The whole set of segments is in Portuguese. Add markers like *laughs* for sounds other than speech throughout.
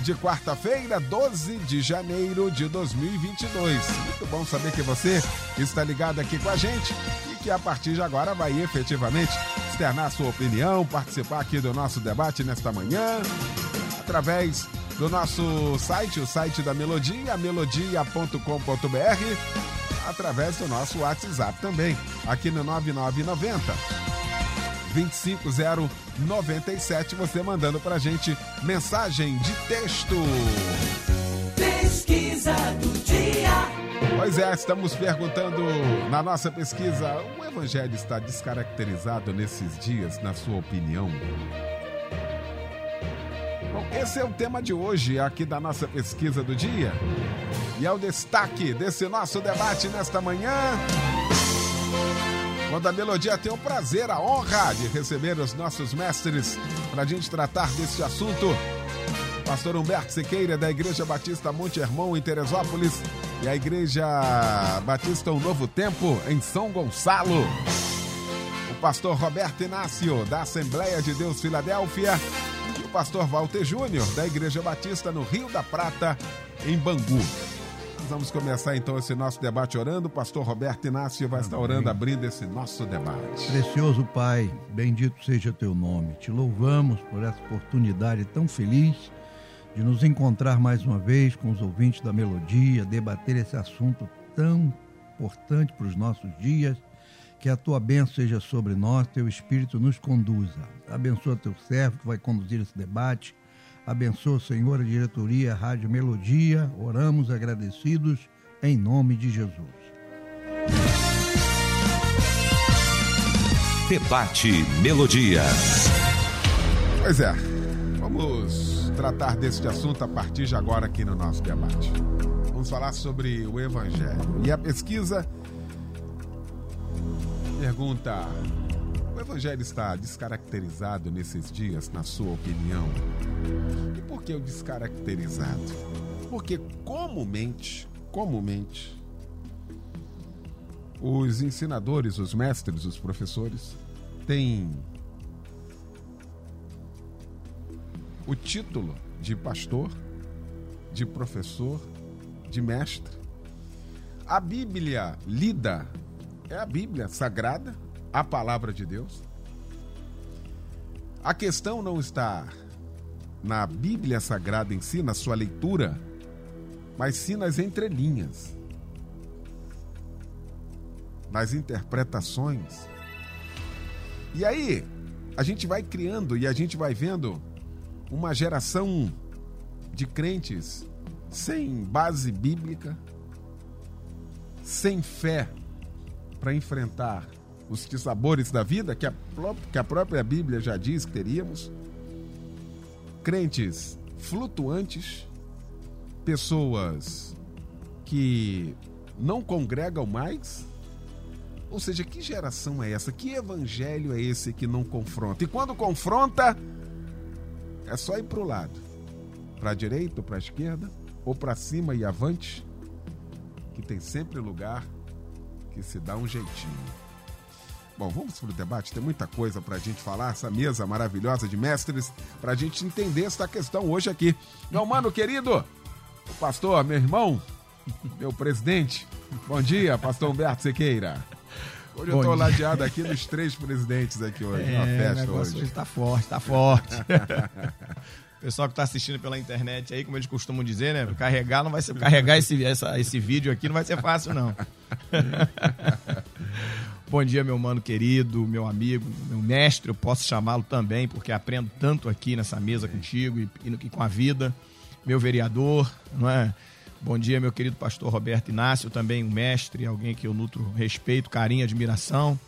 de quarta-feira, 12 de janeiro de 2022. Muito bom saber que você está ligado aqui com a gente e que a partir de agora vai efetivamente externar sua opinião, participar aqui do nosso debate nesta manhã, através do nosso site, o site da Melodia, melodia.com.br, através do nosso WhatsApp também, aqui no 9990 25097, você mandando pra gente mensagem de texto. Pesquisa do dia. Pois é, estamos perguntando na nossa pesquisa: o evangelho está descaracterizado nesses dias, na sua opinião? Bom, esse é o tema de hoje aqui da nossa pesquisa do dia. E é o destaque desse nosso debate nesta manhã. Quando a Melodia tem o prazer, a honra de receber os nossos mestres para a gente tratar desse assunto. Pastor Humberto Sequeira, da Igreja Batista Monte Hermão, em Teresópolis, e a Igreja Batista Um Novo Tempo, em São Gonçalo. O pastor Roberto Inácio, da Assembleia de Deus Filadélfia, e o pastor Walter Júnior, da Igreja Batista no Rio da Prata, em Bangu vamos começar então esse nosso debate orando. O pastor Roberto Inácio vai Amém. estar orando, abrindo esse nosso debate. Precioso Pai, bendito seja teu nome. Te louvamos por essa oportunidade tão feliz de nos encontrar mais uma vez com os ouvintes da Melodia, debater esse assunto tão importante para os nossos dias. Que a tua bênção seja sobre nós, teu Espírito nos conduza. Abençoa teu servo que vai conduzir esse debate Abençoa, Senhor, a diretoria Rádio Melodia. Oramos agradecidos em nome de Jesus. Debate Melodia. Pois é, vamos tratar deste assunto a partir de agora aqui no nosso debate. Vamos falar sobre o Evangelho. E a pesquisa pergunta: o Evangelho está descaracterizado nesses dias, na sua opinião? E por que o descaracterizado? Porque comumente, comumente, os ensinadores, os mestres, os professores têm o título de pastor, de professor, de mestre. A Bíblia lida é a Bíblia sagrada, a palavra de Deus. A questão não está na Bíblia Sagrada em si, na sua leitura, mas sim nas entrelinhas, nas interpretações. E aí, a gente vai criando e a gente vai vendo uma geração de crentes sem base bíblica, sem fé para enfrentar os dissabores da vida, que a, que a própria Bíblia já diz que teríamos. Crentes flutuantes, pessoas que não congregam mais. Ou seja, que geração é essa? Que evangelho é esse que não confronta? E quando confronta, é só ir para o lado para a direita ou para a esquerda, ou para cima e avante, que tem sempre lugar que se dá um jeitinho. Bom, vamos para o debate, tem muita coisa para a gente falar, essa mesa maravilhosa de mestres, para a gente entender essa questão hoje aqui. Meu mano querido, o pastor, meu irmão, meu presidente, bom dia, pastor Humberto Sequeira. Hoje Bom eu estou ladeado aqui nos três presidentes aqui hoje, é, na festa hoje. Está forte, está forte. *laughs* Pessoal que está assistindo pela internet aí, como eles costumam dizer, né? Carregar não vai ser. Carregar esse, essa, esse vídeo aqui não vai ser fácil, não. *laughs* Bom dia, meu mano querido, meu amigo, meu mestre, eu posso chamá-lo também, porque aprendo tanto aqui nessa mesa contigo e, e com a vida. Meu vereador, não é? Bom dia, meu querido pastor Roberto Inácio, também um mestre, alguém que eu nutro respeito, carinho, admiração.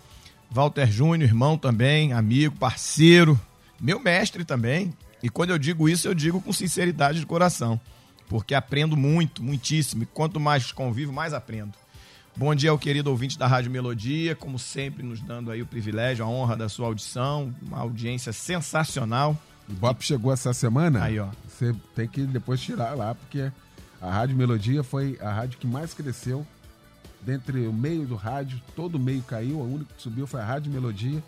Walter Júnior, irmão também, amigo, parceiro, meu mestre também. E quando eu digo isso, eu digo com sinceridade de coração porque aprendo muito, muitíssimo. E quanto mais convivo, mais aprendo. Bom dia ao querido ouvinte da Rádio Melodia, como sempre, nos dando aí o privilégio, a honra da sua audição, uma audiência sensacional. O Bop chegou essa semana. Aí, ó. Você tem que depois tirar lá, porque a Rádio Melodia foi a rádio que mais cresceu. Dentre o meio do rádio, todo o meio caiu, a única que subiu foi a Rádio Melodia,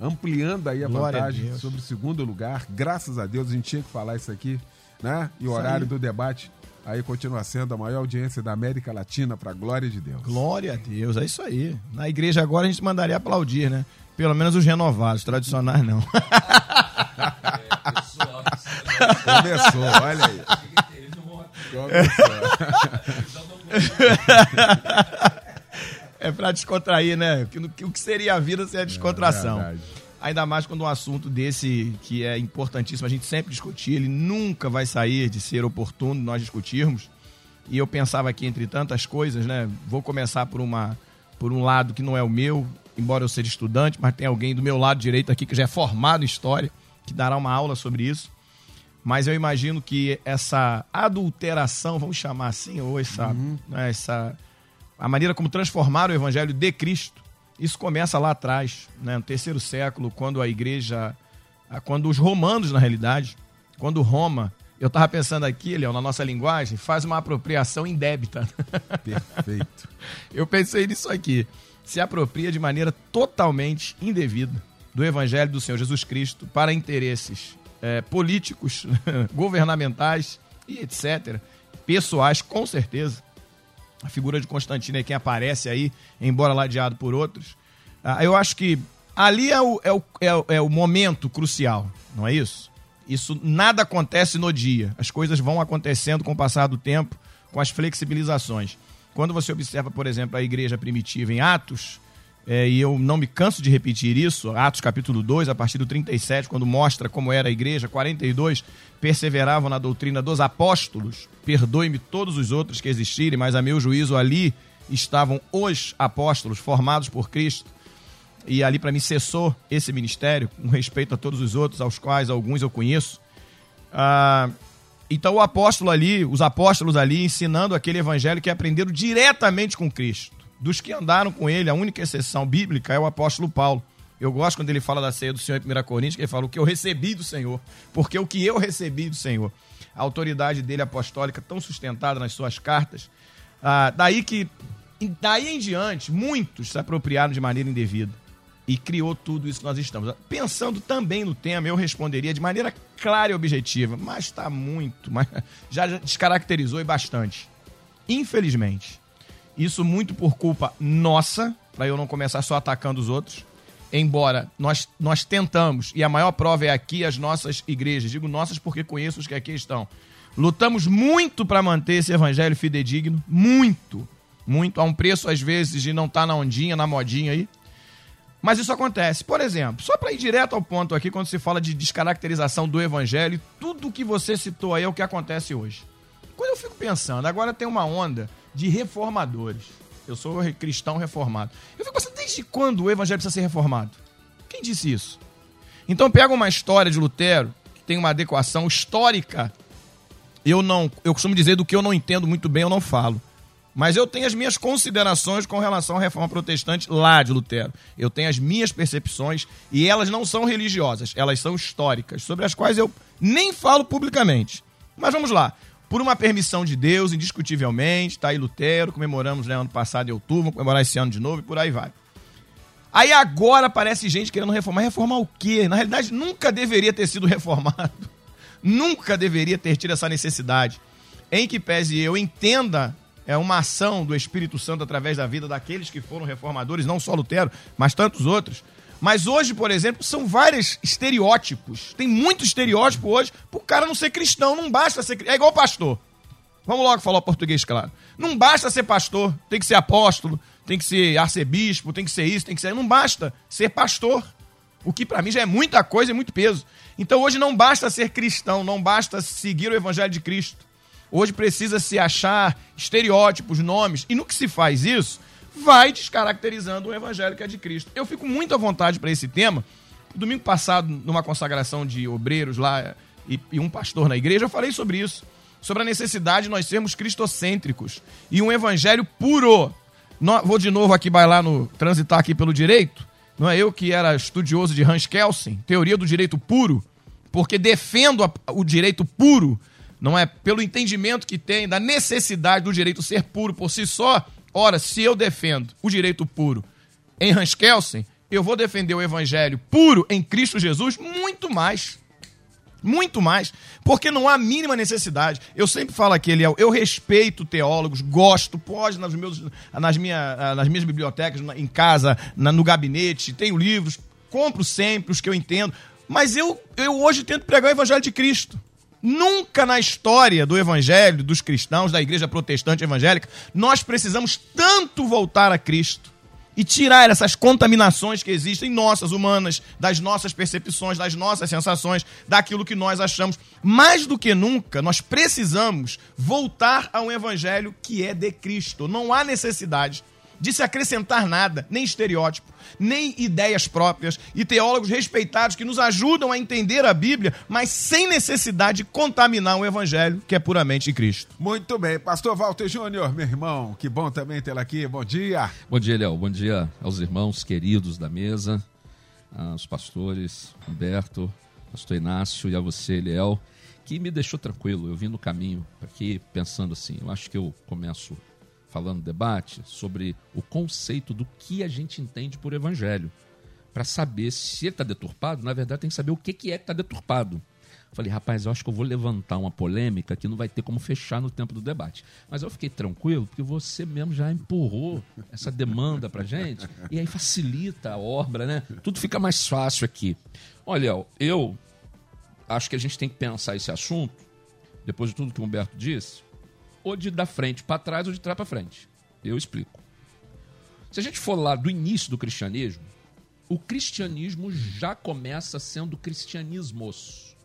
ampliando aí a Glória a vantagem Deus. sobre o segundo lugar. Graças a Deus, a gente tinha que falar isso aqui, né? E o Isso horário aí. do debate aí continua sendo a maior audiência da América Latina, para glória de Deus. Glória a Deus, é isso aí. Na igreja agora a gente mandaria aplaudir, né? Pelo menos os renovados, tradicionais não. Começou, olha aí. Começou. É pra descontrair, né? O que seria a vida sem a descontração? verdade. Ainda mais quando um assunto desse, que é importantíssimo, a gente sempre discutir, ele nunca vai sair de ser oportuno nós discutirmos. E eu pensava aqui, entre tantas coisas, né? Vou começar por, uma, por um lado que não é o meu, embora eu seja estudante, mas tem alguém do meu lado direito aqui que já é formado em história, que dará uma aula sobre isso. Mas eu imagino que essa adulteração, vamos chamar assim, ou essa, né, essa a maneira como transformaram o evangelho de Cristo, isso começa lá atrás, né, no terceiro século, quando a igreja, quando os romanos, na realidade, quando Roma, eu estava pensando aqui, Leão, na nossa linguagem, faz uma apropriação indébita. *laughs* Perfeito. Eu pensei nisso aqui. Se apropria de maneira totalmente indevida do Evangelho do Senhor Jesus Cristo para interesses eh, políticos, *laughs* governamentais e etc. Pessoais, com certeza. A figura de Constantino é quem aparece aí, embora ladeado por outros. Ah, eu acho que ali é o, é, o, é, o, é o momento crucial, não é isso? Isso nada acontece no dia. As coisas vão acontecendo com o passar do tempo, com as flexibilizações. Quando você observa, por exemplo, a igreja primitiva em Atos, é, e eu não me canso de repetir isso, Atos capítulo 2, a partir do 37, quando mostra como era a igreja, 42, perseveravam na doutrina dos apóstolos, perdoe-me todos os outros que existirem, mas a meu juízo ali estavam os apóstolos formados por Cristo, e ali para mim cessou esse ministério, com respeito a todos os outros, aos quais alguns eu conheço. Ah, então o apóstolo ali, os apóstolos ali ensinando aquele evangelho que aprenderam diretamente com Cristo. Dos que andaram com ele, a única exceção bíblica é o apóstolo Paulo. Eu gosto quando ele fala da ceia do Senhor em 1 Coríntios, que ele fala o que eu recebi do Senhor. Porque o que eu recebi do Senhor. A autoridade dele apostólica tão sustentada nas suas cartas. Ah, daí que, daí em diante, muitos se apropriaram de maneira indevida e criou tudo isso que nós estamos. Pensando também no tema, eu responderia de maneira clara e objetiva, mas está muito, mas *laughs* já descaracterizou e bastante. Infelizmente, isso muito por culpa nossa, para eu não começar só atacando os outros. Embora nós, nós tentamos, e a maior prova é aqui as nossas igrejas, digo nossas porque conheço os que aqui estão. Lutamos muito para manter esse evangelho fidedigno, muito, muito, a um preço às vezes de não estar na ondinha, na modinha aí. Mas isso acontece. Por exemplo, só para ir direto ao ponto aqui, quando se fala de descaracterização do evangelho, tudo que você citou aí é o que acontece hoje. Quando eu fico pensando, agora tem uma onda de reformadores. Eu sou cristão reformado. Eu fico pensando, desde quando o evangelho precisa ser reformado? Quem disse isso? Então pega uma história de Lutero, que tem uma adequação histórica. Eu não, eu costumo dizer do que eu não entendo muito bem, eu não falo. Mas eu tenho as minhas considerações com relação à reforma protestante lá de Lutero. Eu tenho as minhas percepções e elas não são religiosas, elas são históricas, sobre as quais eu nem falo publicamente. Mas vamos lá. Por uma permissão de Deus, indiscutivelmente, está aí Lutero, comemoramos né, ano passado em outubro, vamos comemorar esse ano de novo e por aí vai. Aí agora aparece gente querendo reformar. Reformar o quê? Na realidade, nunca deveria ter sido *laughs* reformado. Nunca deveria ter tido essa necessidade. Em que pese eu entenda é uma ação do Espírito Santo através da vida daqueles que foram reformadores, não só Lutero, mas tantos outros. Mas hoje, por exemplo, são vários estereótipos. Tem muito estereótipo hoje pro cara não ser cristão. Não basta ser. É igual pastor. Vamos logo falar português, claro. Não basta ser pastor, tem que ser apóstolo, tem que ser arcebispo, tem que ser isso, tem que ser. Não basta ser pastor. O que para mim já é muita coisa e muito peso. Então hoje não basta ser cristão, não basta seguir o evangelho de Cristo. Hoje precisa se achar estereótipos, nomes. E no que se faz isso, vai descaracterizando o evangelho que é de Cristo. Eu fico muito à vontade para esse tema. Domingo passado, numa consagração de obreiros lá e, e um pastor na igreja, eu falei sobre isso. sobre a necessidade de nós sermos cristocêntricos e um evangelho puro. No- vou de novo aqui bailar no transitar aqui pelo direito. Não é eu que era estudioso de Hans Kelsen, teoria do direito puro, porque defendo a- o direito puro, não é pelo entendimento que tem da necessidade do direito ser puro por si só. Ora, se eu defendo o direito puro em Hans Kelsen, eu vou defender o evangelho puro em Cristo Jesus muito mais. Muito mais. Porque não há a mínima necessidade. Eu sempre falo aqui, Eliel, eu respeito teólogos, gosto, pode nas, meus, nas, minha, nas minhas bibliotecas, em casa, na- no gabinete, tenho livros, compro sempre os que eu entendo. Mas eu, eu hoje tento pregar o evangelho de Cristo. Nunca na história do evangelho, dos cristãos, da igreja protestante evangélica, nós precisamos tanto voltar a Cristo e tirar essas contaminações que existem nossas, humanas, das nossas percepções, das nossas sensações, daquilo que nós achamos. Mais do que nunca, nós precisamos voltar a um evangelho que é de Cristo. Não há necessidade de se acrescentar nada, nem estereótipo, nem ideias próprias e teólogos respeitados que nos ajudam a entender a Bíblia, mas sem necessidade de contaminar o evangelho que é puramente Cristo. Muito bem. Pastor Walter Júnior, meu irmão, que bom também tê-lo aqui. Bom dia. Bom dia, Léo. Bom dia aos irmãos queridos da mesa, aos pastores Humberto, pastor Inácio e a você, Léo, que me deixou tranquilo. Eu vim no caminho aqui pensando assim, eu acho que eu começo falando debate sobre o conceito do que a gente entende por evangelho. Para saber se ele está deturpado, na verdade tem que saber o que, que é que está deturpado. Falei, rapaz, eu acho que eu vou levantar uma polêmica que não vai ter como fechar no tempo do debate. Mas eu fiquei tranquilo porque você mesmo já empurrou essa demanda pra gente e aí facilita a obra, né? Tudo fica mais fácil aqui. Olha, eu acho que a gente tem que pensar esse assunto, depois de tudo que o Humberto disse, ou de da frente para trás ou de trás para frente. Eu explico. Se a gente for lá do início do cristianismo, o cristianismo já começa sendo cristianismos.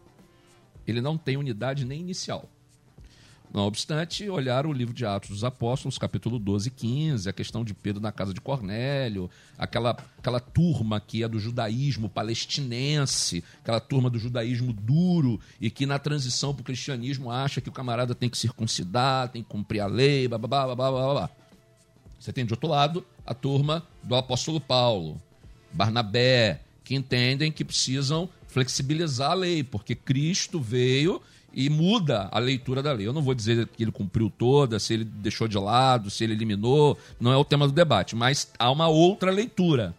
Ele não tem unidade nem inicial. Não obstante, olhar o livro de Atos dos Apóstolos, capítulo 12 e 15, a questão de Pedro na casa de Cornélio, aquela, aquela turma que é do judaísmo palestinense, aquela turma do judaísmo duro e que na transição para o cristianismo acha que o camarada tem que circuncidar, tem que cumprir a lei, blá, blá, blá, blá, blá, blá. Você tem de outro lado a turma do apóstolo Paulo, Barnabé, que entendem que precisam flexibilizar a lei, porque Cristo veio e muda a leitura da lei. Eu não vou dizer que ele cumpriu toda, se ele deixou de lado, se ele eliminou, não é o tema do debate, mas há uma outra leitura.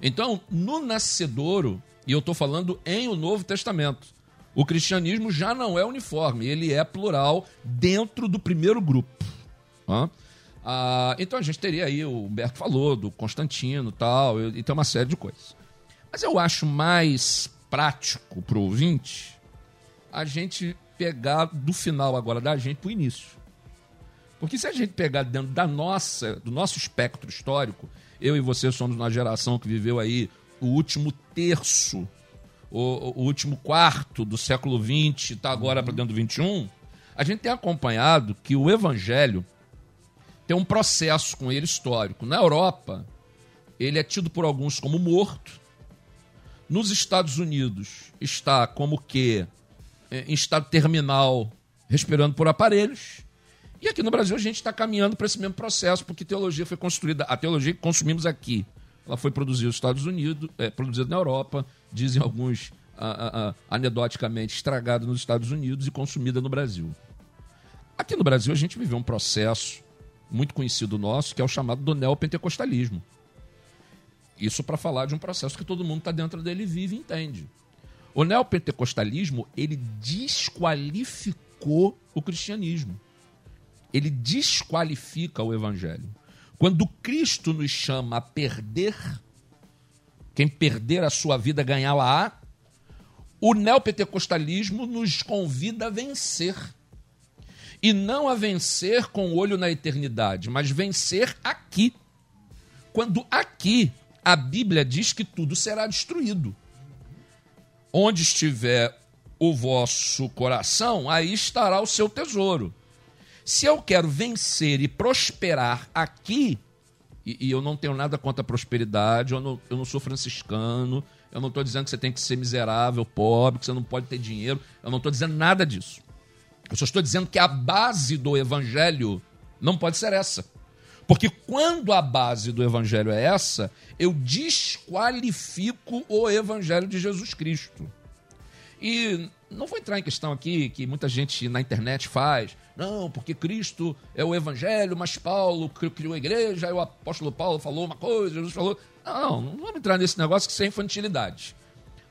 Então, no nascedouro, e eu estou falando em o Novo Testamento, o cristianismo já não é uniforme, ele é plural dentro do primeiro grupo. Ah, então a gente teria aí, o Humberto falou, do Constantino tal, e tem uma série de coisas. Mas eu acho mais prático para o ouvinte a gente pegar do final agora da gente para o início. Porque se a gente pegar dentro da nossa, do nosso espectro histórico, eu e você somos uma geração que viveu aí o último terço, o, o último quarto do século XX, está agora para dentro do XXI, a gente tem acompanhado que o evangelho tem um processo com ele histórico. Na Europa, ele é tido por alguns como morto. Nos Estados Unidos, está como que em estado terminal, respirando por aparelhos. E aqui no Brasil a gente está caminhando para esse mesmo processo, porque teologia foi construída, a teologia que consumimos aqui, ela foi produzida nos Estados Unidos, é, produzida na Europa, dizem alguns ah, ah, ah, anedoticamente estragada nos Estados Unidos e consumida no Brasil. Aqui no Brasil a gente viveu um processo muito conhecido nosso, que é o chamado do neopentecostalismo. Isso para falar de um processo que todo mundo está dentro dele, vive e entende. O neopentecostalismo, ele desqualificou o cristianismo. Ele desqualifica o evangelho. Quando Cristo nos chama a perder, quem perder a sua vida ganhá-la-á, o neopentecostalismo nos convida a vencer. E não a vencer com o olho na eternidade, mas vencer aqui. Quando aqui a Bíblia diz que tudo será destruído. Onde estiver o vosso coração, aí estará o seu tesouro. Se eu quero vencer e prosperar aqui, e, e eu não tenho nada contra a prosperidade, eu não, eu não sou franciscano, eu não estou dizendo que você tem que ser miserável, pobre, que você não pode ter dinheiro, eu não estou dizendo nada disso. Eu só estou dizendo que a base do evangelho não pode ser essa. Porque quando a base do evangelho é essa, eu desqualifico o evangelho de Jesus Cristo. E não vou entrar em questão aqui que muita gente na internet faz. Não, porque Cristo é o evangelho, mas Paulo criou a igreja, aí o apóstolo Paulo falou uma coisa, Jesus falou. Não, não vamos entrar nesse negócio que isso é infantilidade.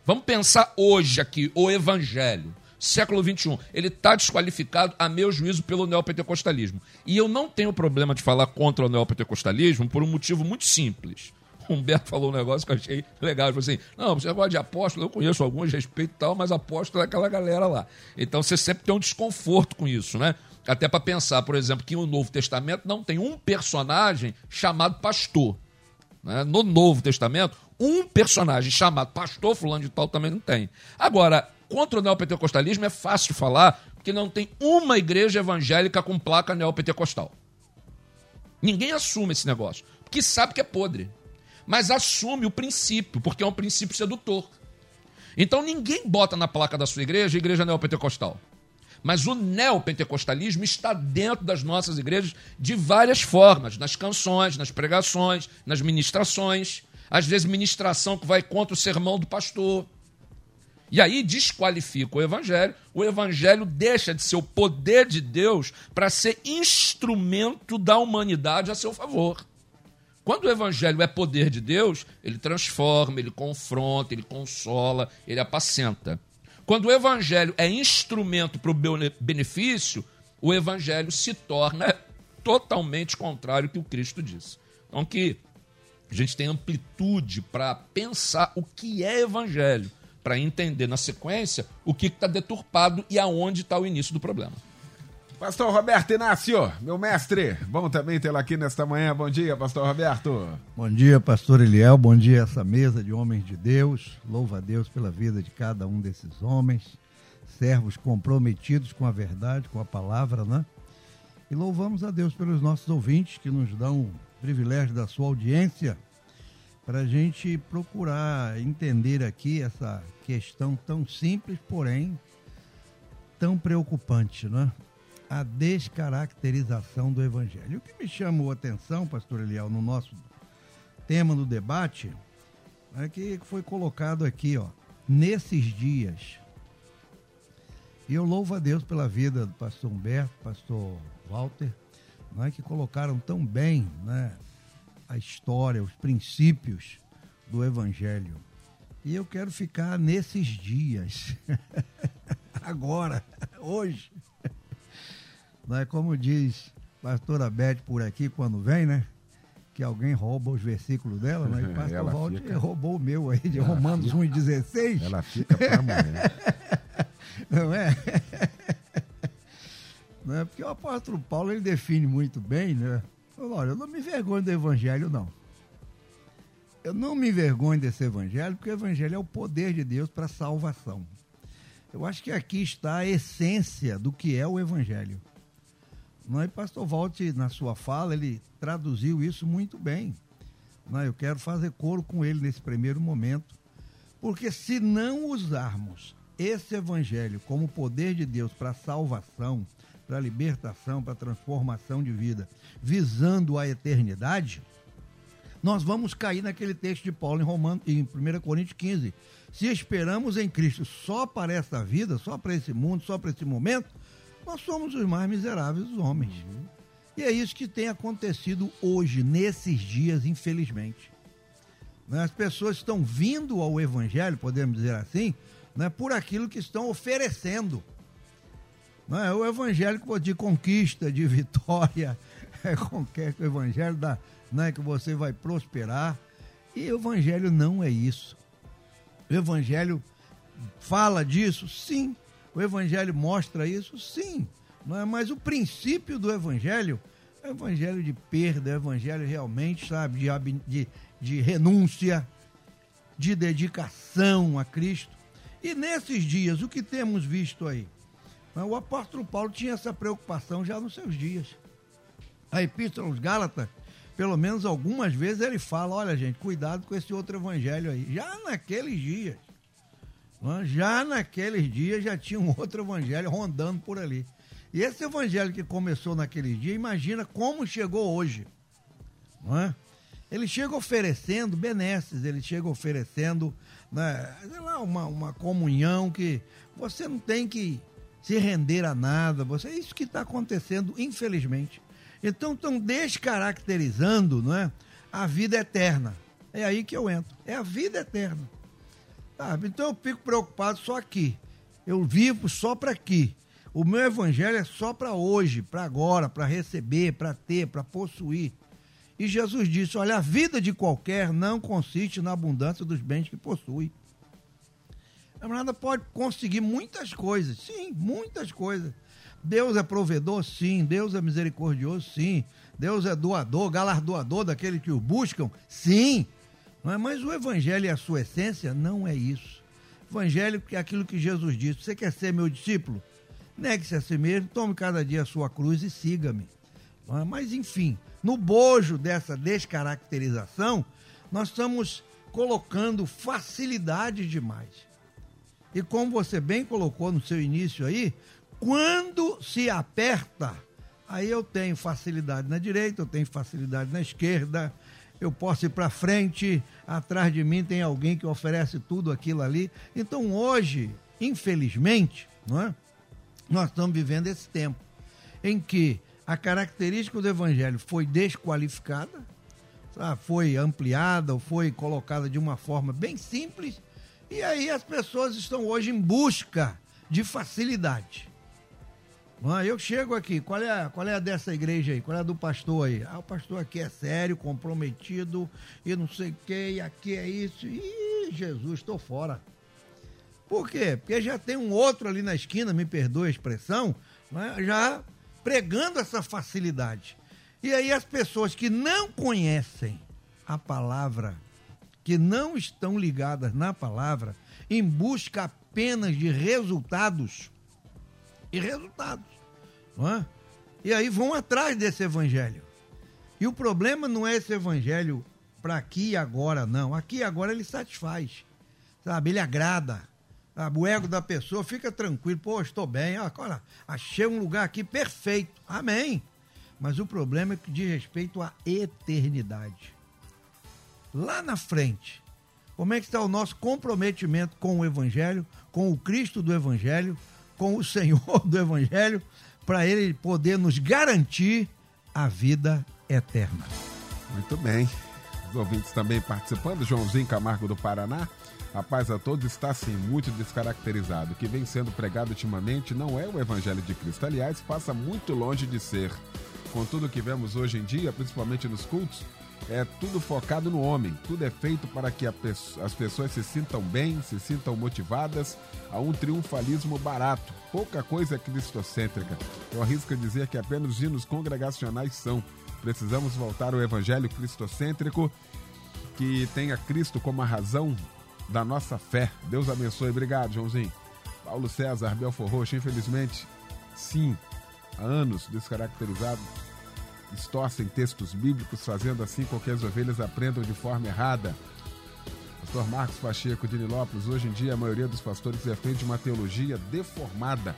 Vamos pensar hoje aqui, o evangelho século XXI. Ele está desqualificado, a meu juízo, pelo neopentecostalismo. E eu não tenho problema de falar contra o neopentecostalismo por um motivo muito simples. Humberto falou um negócio que eu achei legal. Ele falou assim: não, você gosta de apóstolo, eu conheço alguns, respeito e tal, mas apóstolo é aquela galera lá. Então você sempre tem um desconforto com isso, né? Até para pensar, por exemplo, que o Novo Testamento não tem um personagem chamado pastor. Né? No Novo Testamento, um personagem chamado pastor fulano de tal também não tem. Agora, Contra o neopentecostalismo é fácil falar, porque não tem uma igreja evangélica com placa neopentecostal. Ninguém assume esse negócio, porque sabe que é podre. Mas assume o princípio, porque é um princípio sedutor. Então ninguém bota na placa da sua igreja igreja neopentecostal. Mas o neopentecostalismo está dentro das nossas igrejas de várias formas, nas canções, nas pregações, nas ministrações, às vezes ministração que vai contra o sermão do pastor. E aí desqualifica o evangelho. O evangelho deixa de ser o poder de Deus para ser instrumento da humanidade a seu favor. Quando o evangelho é poder de Deus, ele transforma, ele confronta, ele consola, ele apacenta. Quando o evangelho é instrumento para o benefício, o evangelho se torna totalmente contrário ao que o Cristo disse. Então que a gente tem amplitude para pensar o que é evangelho para entender na sequência o que está deturpado e aonde está o início do problema. Pastor Roberto Inácio, meu mestre, bom também tê-lo aqui nesta manhã. Bom dia, Pastor Roberto. Bom dia, Pastor Eliel. Bom dia, essa mesa de homens de Deus. Louva a Deus pela vida de cada um desses homens, servos comprometidos com a verdade, com a palavra, né? E louvamos a Deus pelos nossos ouvintes que nos dão o privilégio da sua audiência para a gente procurar entender aqui essa questão tão simples, porém tão preocupante, né? A descaracterização do Evangelho. O que me chamou a atenção, pastor Eliel, no nosso tema do debate, é que foi colocado aqui, ó, nesses dias. E eu louvo a Deus pela vida do pastor Humberto, pastor Walter, não é, que colocaram tão bem, né, a história, os princípios do Evangelho. E eu quero ficar nesses dias, *laughs* agora, hoje. Não é como diz pastora Beth por aqui quando vem, né? Que alguém rouba os versículos dela, mas o *laughs* pastor Valdir fica... roubou o meu aí, de ela Romanos fica... 1 e 16. Ela fica para amanhã. *laughs* Não é? Não é? Porque o apóstolo Paulo ele define muito bem, né? Olha, eu não me envergonho do evangelho, não. Eu não me envergonho desse evangelho, porque o evangelho é o poder de Deus para a salvação. Eu acho que aqui está a essência do que é o evangelho. Não é? Pastor Walt, na sua fala, ele traduziu isso muito bem. Não é? Eu quero fazer coro com ele nesse primeiro momento, porque se não usarmos esse evangelho como poder de Deus para salvação, para libertação, para transformação de vida, visando a eternidade, nós vamos cair naquele texto de Paulo em, Romano, em 1 Coríntios 15. Se esperamos em Cristo só para essa vida, só para esse mundo, só para esse momento, nós somos os mais miseráveis dos homens. Uhum. E é isso que tem acontecido hoje, nesses dias, infelizmente. Né, as pessoas estão vindo ao Evangelho, podemos dizer assim, né, por aquilo que estão oferecendo. Não é o evangelho de conquista, de vitória, *laughs* é qualquer o evangelho da, não é que você vai prosperar. E o evangelho não é isso. O evangelho fala disso, sim. O evangelho mostra isso, sim. Não é? Mas o princípio do evangelho é o evangelho de perda, é o evangelho realmente, sabe, de, de, de renúncia, de dedicação a Cristo. E nesses dias, o que temos visto aí? O apóstolo Paulo tinha essa preocupação já nos seus dias. A Epístola aos Gálatas, pelo menos algumas vezes ele fala: olha, gente, cuidado com esse outro evangelho aí. Já naqueles dias. Já naqueles dias já tinha um outro evangelho rondando por ali. E esse evangelho que começou naquele dia, imagina como chegou hoje. Não é? Ele chega oferecendo benesses, ele chega oferecendo né, lá, uma, uma comunhão que você não tem que se render a nada. Você, é isso que está acontecendo, infelizmente. Então estão descaracterizando não é, a vida eterna. É aí que eu entro. É a vida eterna. Sabe? Então eu fico preocupado só aqui. Eu vivo só para aqui. O meu evangelho é só para hoje, para agora, para receber, para ter, para possuir. E Jesus disse: Olha, a vida de qualquer não consiste na abundância dos bens que possui. A camarada pode conseguir muitas coisas, sim, muitas coisas. Deus é provedor, sim. Deus é misericordioso, sim. Deus é doador, galardoador daqueles que o buscam, sim. Não é? Mas o evangelho e a sua essência não é isso. Evangelho é aquilo que Jesus disse: Você quer ser meu discípulo? Negue-se a si mesmo, tome cada dia a sua cruz e siga-me. É? Mas, enfim, no bojo dessa descaracterização, nós estamos colocando facilidade demais. E como você bem colocou no seu início aí, quando se aperta, aí eu tenho facilidade na direita, eu tenho facilidade na esquerda, eu posso ir para frente, atrás de mim tem alguém que oferece tudo aquilo ali. Então hoje, infelizmente, não é? nós estamos vivendo esse tempo em que a característica do evangelho foi desqualificada, foi ampliada ou foi colocada de uma forma bem simples, e aí as pessoas estão hoje em busca de facilidade. Eu chego aqui, qual é, a, qual é a dessa igreja aí? Qual é a do pastor aí? Ah, o pastor aqui é sério, comprometido e não sei o que, e aqui é isso. Ih, Jesus, estou fora. Por quê? Porque já tem um outro ali na esquina, me perdoe a expressão, já pregando essa facilidade. E aí as pessoas que não conhecem a palavra, que não estão ligadas na palavra, em busca apenas de resultados, e resultados. Não é? E aí vão atrás desse evangelho. E o problema não é esse evangelho para aqui e agora, não. Aqui e agora ele satisfaz. Sabe? Ele agrada. Sabe? O ego da pessoa fica tranquilo. Pô, estou bem. Agora, achei um lugar aqui perfeito. Amém. Mas o problema é que diz respeito à eternidade. Lá na frente, como é que está o nosso comprometimento com o Evangelho, com o Cristo do Evangelho, com o Senhor do Evangelho, para ele poder nos garantir a vida eterna. Muito bem. Os ouvintes também participando, Joãozinho Camargo do Paraná. A paz a todos está sim muito descaracterizado. O que vem sendo pregado ultimamente não é o Evangelho de Cristo. Aliás, passa muito longe de ser. Com tudo que vemos hoje em dia, principalmente nos cultos, é tudo focado no homem. Tudo é feito para que as pessoas se sintam bem, se sintam motivadas a um triunfalismo barato. Pouca coisa é cristocêntrica. Eu arrisco dizer que apenas os hinos congregacionais são. Precisamos voltar ao evangelho cristocêntrico que tenha Cristo como a razão da nossa fé. Deus abençoe. Obrigado, Joãozinho. Paulo César, Belfor Roxo, infelizmente, sim, há anos descaracterizado distorcem textos bíblicos, fazendo assim com que as ovelhas aprendam de forma errada. Pastor Marcos Pacheco de Nilópolis, hoje em dia a maioria dos pastores defende uma teologia deformada,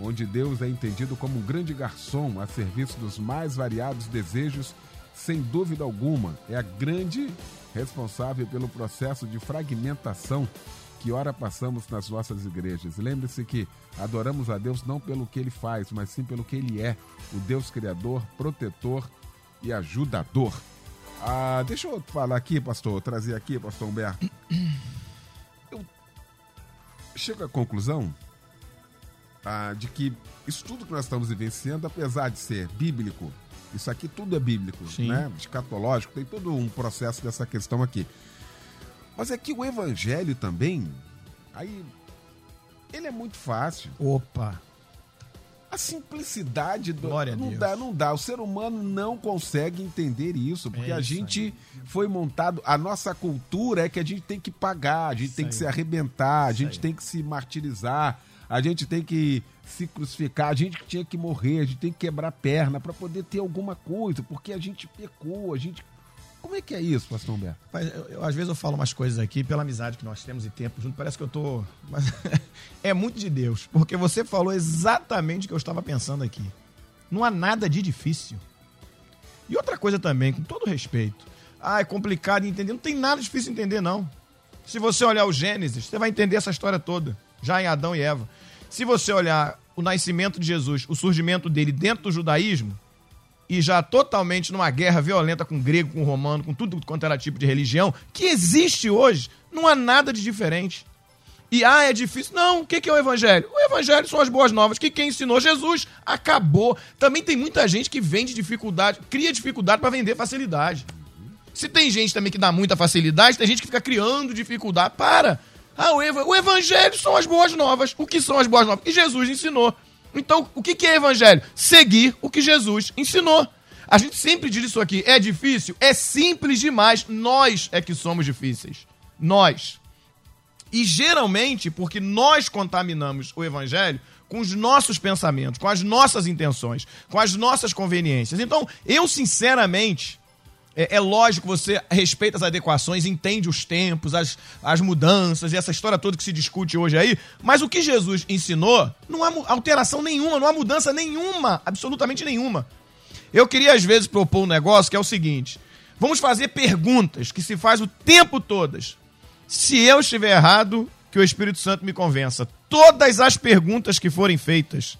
onde Deus é entendido como um grande garçom a serviço dos mais variados desejos, sem dúvida alguma, é a grande responsável pelo processo de fragmentação que ora passamos nas nossas igrejas. Lembre-se que adoramos a Deus não pelo que ele faz, mas sim pelo que ele é, o Deus criador, protetor e ajudador. Ah, deixa eu falar aqui, pastor, trazer aqui, pastor Humberto. Eu chego à conclusão ah, de que isso tudo que nós estamos vivenciando, apesar de ser bíblico, isso aqui tudo é bíblico, Sim. né? Escatológico, tem todo um processo dessa questão aqui. Mas é que o evangelho também, aí, ele é muito fácil. Opa! A simplicidade do. Glória não a Deus. dá, não dá. O ser humano não consegue entender isso, porque É a isso gente aí. foi montado. A nossa cultura é que a gente tem que pagar, a gente Isso tem que aí. se arrebentar, a Isso gente aí. tem que se martirizar, a gente tem que se crucificar, a gente tinha que morrer, a gente tem que quebrar a perna para poder ter alguma coisa, porque a gente pecou, a gente Como é que é isso, pastor Humberto? Mas eu, eu, às vezes eu falo umas coisas aqui, pela amizade que nós temos e tempo junto, parece que eu tô. Mas *laughs* é muito de Deus, porque você falou exatamente o que eu estava pensando aqui. Não há nada de difícil. E outra coisa também, com todo respeito. Ah, é complicado de entender. Não tem nada difícil de entender, não. Se você olhar o Gênesis, você vai entender essa história toda, já em Adão e Eva. Se você olhar o nascimento de Jesus, o surgimento dele dentro do judaísmo, e já totalmente numa guerra violenta com grego, com romano, com tudo quanto era tipo de religião, que existe hoje, não há nada de diferente. E ah, é difícil. Não, o que é o evangelho? O evangelho são as boas novas, que quem ensinou Jesus acabou. Também tem muita gente que vende dificuldade, cria dificuldade para vender facilidade. Se tem gente também que dá muita facilidade, tem gente que fica criando dificuldade. Para! Ah, o, ev o evangelho são as boas novas. O que são as boas novas? Que Jesus ensinou. Então, o que é evangelho? Seguir o que Jesus ensinou. A gente sempre diz isso aqui. É difícil? É simples demais. Nós é que somos difíceis. Nós. E geralmente, porque nós contaminamos o evangelho com os nossos pensamentos, com as nossas intenções, com as nossas conveniências. Então, eu sinceramente, é, é, lógico, você respeita as adequações, entende os tempos, as, as mudanças e essa história toda que se discute hoje aí, mas o que Jesus ensinou, não há alteração nenhuma, não há mudança nenhuma, absolutamente nenhuma. Eu queria às vezes propor um negócio que é o seguinte: vamos fazer perguntas que se faz o tempo todas. Se eu estiver errado, que o Espírito Santo me convença. Todas as perguntas que forem feitas,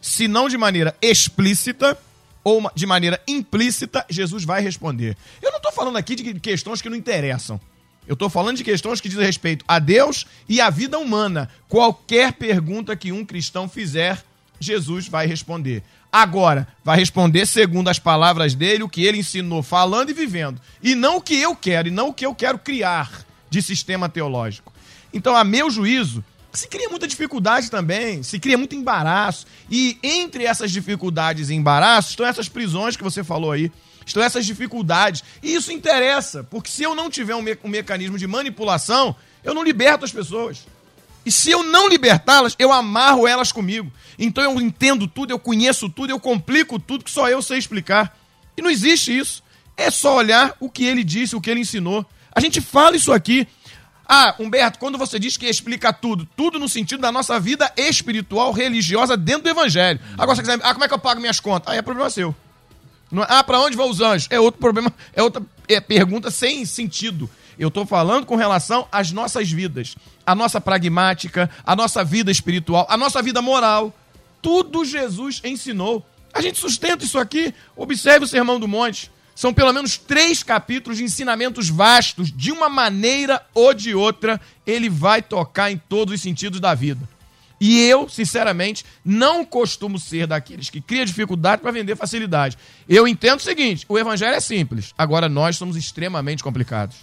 se não de maneira explícita, ou de maneira implícita, Jesus vai responder. Eu não estou falando aqui de questões que não interessam. Eu estou falando de questões que dizem respeito a Deus e à vida humana. Qualquer pergunta que um cristão fizer, Jesus vai responder. Agora, vai responder segundo as palavras dele, o que ele ensinou, falando e vivendo. E não o que eu quero, e não o que eu quero criar de sistema teológico. Então, a meu juízo, se cria muita dificuldade também, se cria muito embaraço. E entre essas dificuldades e embaraços estão essas prisões que você falou aí, estão essas dificuldades. E isso interessa, porque se eu não tiver um, me um mecanismo de manipulação, eu não liberto as pessoas. E se eu não libertá-las, eu amarro elas comigo. Então eu entendo tudo, eu conheço tudo, eu complico tudo que só eu sei explicar. E não existe isso. É só olhar o que ele disse, o que ele ensinou. A gente fala isso aqui. Ah, Humberto, quando você diz que explica tudo, tudo no sentido da nossa vida espiritual, religiosa dentro do evangelho. Agora você quiser, ah, como é que eu pago minhas contas? Aí é problema seu. É, ah, para onde vão os anjos? É outro problema, é outra é, pergunta sem sentido. Eu estou falando com relação às nossas vidas, a nossa pragmática, a nossa vida espiritual, a nossa vida moral. Tudo Jesus ensinou. A gente sustenta isso aqui. Observe o Sermão do Monte. São pelo menos três capítulos de ensinamentos vastos, de uma maneira ou de outra, ele vai tocar em todos os sentidos da vida. E eu, sinceramente, não costumo ser daqueles que cria dificuldade para vender facilidade. Eu entendo o seguinte: o evangelho é simples, agora nós somos extremamente complicados.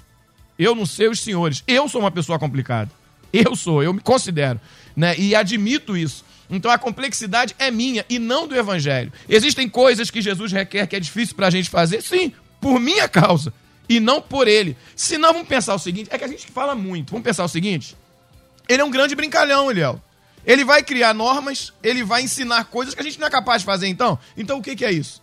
Eu não sei os senhores, eu sou uma pessoa complicada. Eu sou, eu me considero, né? E admito isso. Então a complexidade é minha e não do evangelho. Existem coisas que Jesus requer que é difícil para a gente fazer? Sim, por minha causa e não por ele. Se não, vamos pensar o seguinte: é que a gente fala muito. Vamos pensar o seguinte: ele é um grande brincalhão, Eliel. Ele vai criar normas, ele vai ensinar coisas que a gente não é capaz de fazer, então. Então o que, que é isso?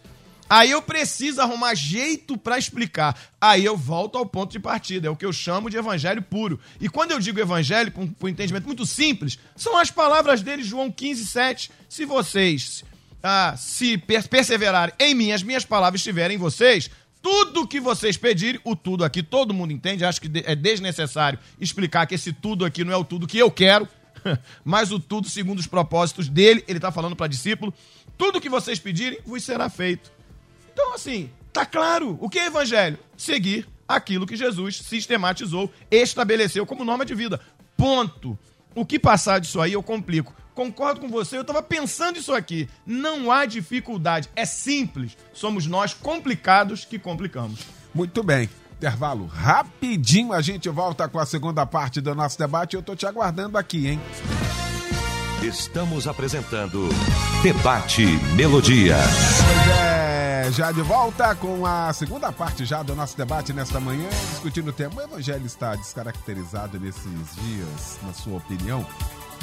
Aí eu preciso arrumar jeito para explicar. Aí eu volto ao ponto de partida. É o que eu chamo de evangelho puro. E quando eu digo evangelho, por um entendimento muito simples, são as palavras dele, João 15, 7. Se vocês ah, se perseverarem em mim, as minhas palavras estiverem em vocês, tudo que vocês pedirem, o tudo aqui, todo mundo entende, acho que é desnecessário explicar que esse tudo aqui não é o tudo que eu quero, *laughs* mas o tudo segundo os propósitos dele, ele está falando para discípulo, tudo que vocês pedirem, vos será feito. Então, assim, tá claro. O que é evangelho? Seguir aquilo que Jesus sistematizou, estabeleceu como norma de vida. Ponto. O que passar disso aí eu complico. Concordo com você, eu estava pensando isso aqui. Não há dificuldade, é simples. Somos nós complicados que complicamos. Muito bem. Intervalo rapidinho, a gente volta com a segunda parte do nosso debate. Eu tô te aguardando aqui, hein? Estamos apresentando Debate Melodia. Pois é, já de volta com a segunda parte já do nosso debate nesta manhã, discutindo o tema. O evangelho está descaracterizado nesses dias, na sua opinião?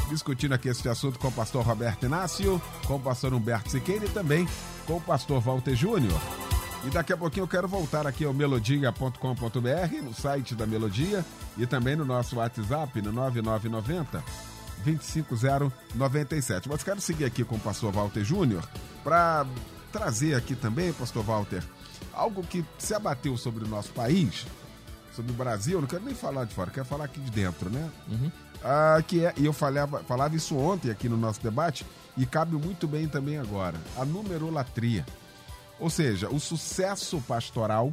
Discutindo aqui este assunto com o pastor Roberto Inácio, com o pastor Humberto Siqueira e também com o pastor Walter Júnior. E daqui a pouquinho eu quero voltar aqui ao melodia.com.br, no site da Melodia e também no nosso WhatsApp, no 9990 25097. Mas quero seguir aqui com o pastor Walter Júnior para trazer aqui também, pastor Walter, algo que se abateu sobre o nosso país, sobre o Brasil, não quero nem falar de fora, quero falar aqui de dentro, né? Uhum. Ah, que é, e eu falava, falava isso ontem aqui no nosso debate e cabe muito bem também agora. A numerolatria. Ou seja, o sucesso pastoral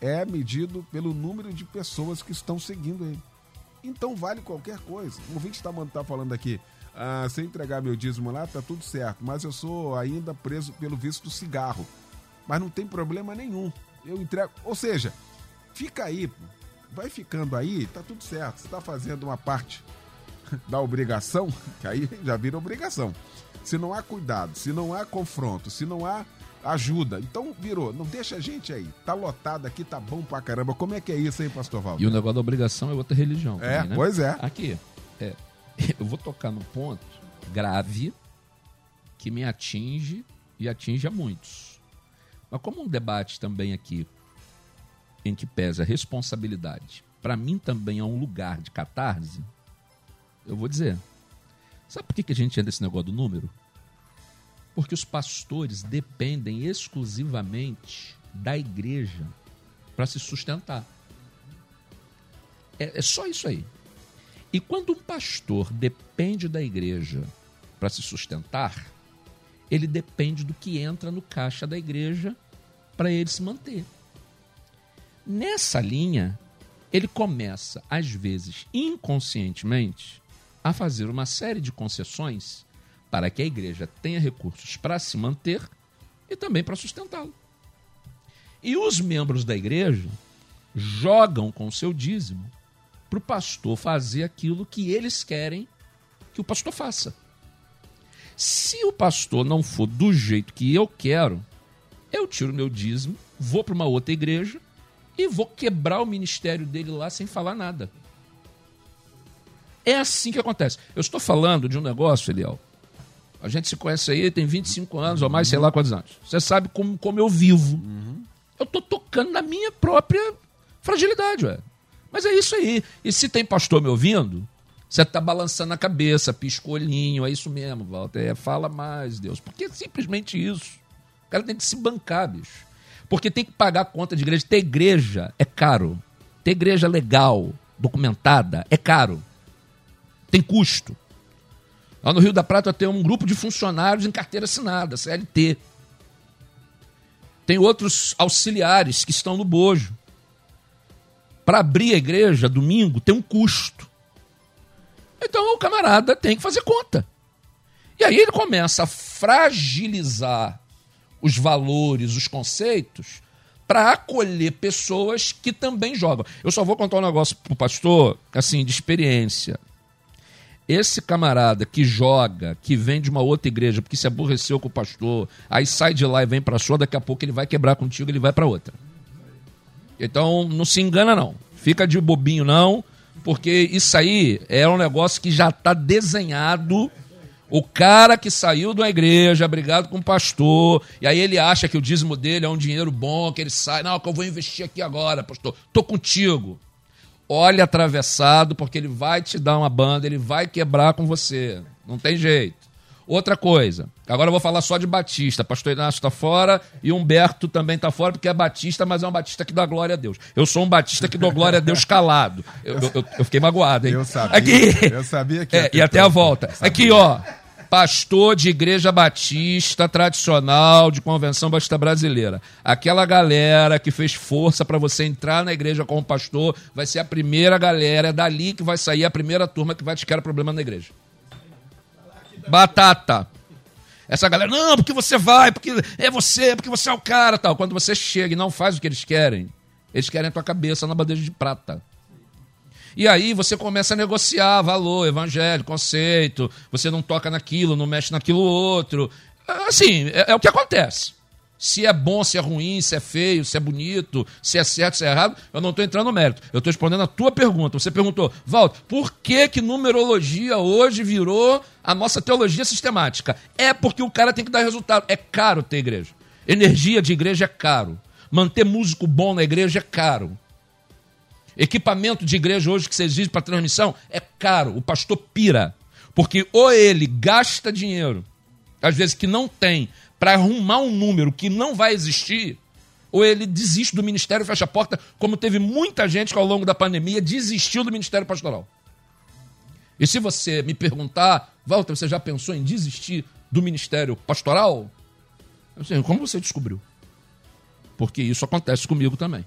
é medido pelo número de pessoas que estão seguindo ele. Então vale qualquer coisa. O ouvinte está tá falando aqui, ah, se entregar meu dízimo lá, tá tudo certo, mas eu sou ainda preso pelo vício do cigarro. Mas não tem problema nenhum. Eu entrego. Ou seja, fica aí, vai ficando aí, tá tudo certo. Você está fazendo uma parte *laughs* da obrigação, *laughs* que aí já vira obrigação. Se não há cuidado, se não há confronto, se não há ajuda. Então virou, não deixa a gente aí. Tá lotado aqui, tá bom pra caramba. Como é que é isso, hein, pastor Val? E o negócio da obrigação é outra religião. É, também, né? pois é. Aqui, é, *laughs* eu vou tocar no ponto grave que me atinge e atinge a muitos. Mas como um debate também aqui em que pesa responsabilidade, para mim também é um lugar de catarse, eu vou dizer. Sabe por que a gente entra nesse negócio do número? Porque os pastores dependem exclusivamente da igreja para se sustentar. É, é só isso aí. E quando um pastor depende da igreja para se sustentar, ele depende do que entra no caixa da igreja para ele se manter. Nessa linha, ele começa, às vezes inconscientemente, a fazer uma série de concessões para que a igreja tenha recursos para se manter e também para sustentá-lo. E os membros da igreja jogam com o seu dízimo para o pastor fazer aquilo que eles querem que o pastor faça. Se o pastor não for do jeito que eu quero, eu tiro meu dízimo, vou para uma outra igreja e vou quebrar o ministério dele lá sem falar nada. É assim que acontece. Eu estou falando de um negócio, Eliel. A gente se conhece aí, tem 25 anos ou mais, sei lá quantos anos. Você sabe como, como eu vivo. Eu estou tocando na minha própria fragilidade, ué. Mas é isso aí. E se tem pastor me ouvindo, você está balançando a cabeça, piscolinho, é isso mesmo, Walter. É, fala mais, Deus. Porque é simplesmente isso. O cara tem que se bancar, bicho. Porque tem que pagar a conta de igreja. Ter igreja é caro. Ter igreja legal, documentada, é caro. Tem custo. Lá no Rio da Prata tem um grupo de funcionários em carteira assinada, CLT. Tem outros auxiliares que estão no bojo. Para abrir a igreja domingo tem um custo. Então o camarada tem que fazer conta. E aí ele começa a fragilizar os valores, os conceitos, para acolher pessoas que também jogam. Eu só vou contar um negócio pro pastor, assim, de experiência. Esse camarada que joga, que vem de uma outra igreja porque se aborreceu com o pastor, aí sai de lá e vem para sua, daqui a pouco ele vai quebrar contigo, ele vai para outra. Então não se engana não. Fica de bobinho não, porque isso aí é um negócio que já está desenhado. O cara que saiu de uma igreja, brigado com o pastor, e aí ele acha que o dízimo dele é um dinheiro bom, que ele sai, não, que eu vou investir aqui agora, pastor. Tô contigo olhe atravessado, porque ele vai te dar uma banda, ele vai quebrar com você. Não tem jeito. Outra coisa, agora eu vou falar só de Batista. Pastor Inácio está fora e Humberto também está fora, porque é Batista, mas é um Batista que dá glória a Deus. Eu sou um Batista que dou glória a Deus calado. Eu, eu, eu fiquei magoado, hein? Eu sabia. Aqui. Eu sabia que. É, e até a volta. Aqui, ó. Pastor de igreja batista tradicional de convenção batista brasileira. Aquela galera que fez força para você entrar na igreja como pastor vai ser a primeira galera, é dali que vai sair a primeira turma que vai te criar problema na igreja. Batata. Essa galera, não, porque você vai, porque é você, porque você é o cara, tal. Quando você chega e não faz o que eles querem, eles querem a tua cabeça na bandeja de prata. E aí você começa a negociar valor, evangelho, conceito, você não toca naquilo, não mexe naquilo outro. Assim, é, é o que acontece. Se é bom, se é ruim, se é feio, se é bonito, se é certo, se é errado, eu não estou entrando no mérito. Eu estou respondendo a tua pergunta. Você perguntou, Walter, por que, que numerologia hoje virou a nossa teologia sistemática? É porque o cara tem que dar resultado. É caro ter igreja. Energia de igreja é caro. Manter músico bom na igreja é caro. Equipamento de igreja hoje que você exige para transmissão é caro. O pastor pira. Porque ou ele gasta dinheiro, às vezes que não tem, para arrumar um número que não vai existir, ou ele desiste do ministério e fecha a porta, como teve muita gente que ao longo da pandemia desistiu do ministério pastoral. E se você me perguntar, Walter, você já pensou em desistir do ministério pastoral? Sei, como você descobriu? Porque isso acontece comigo também.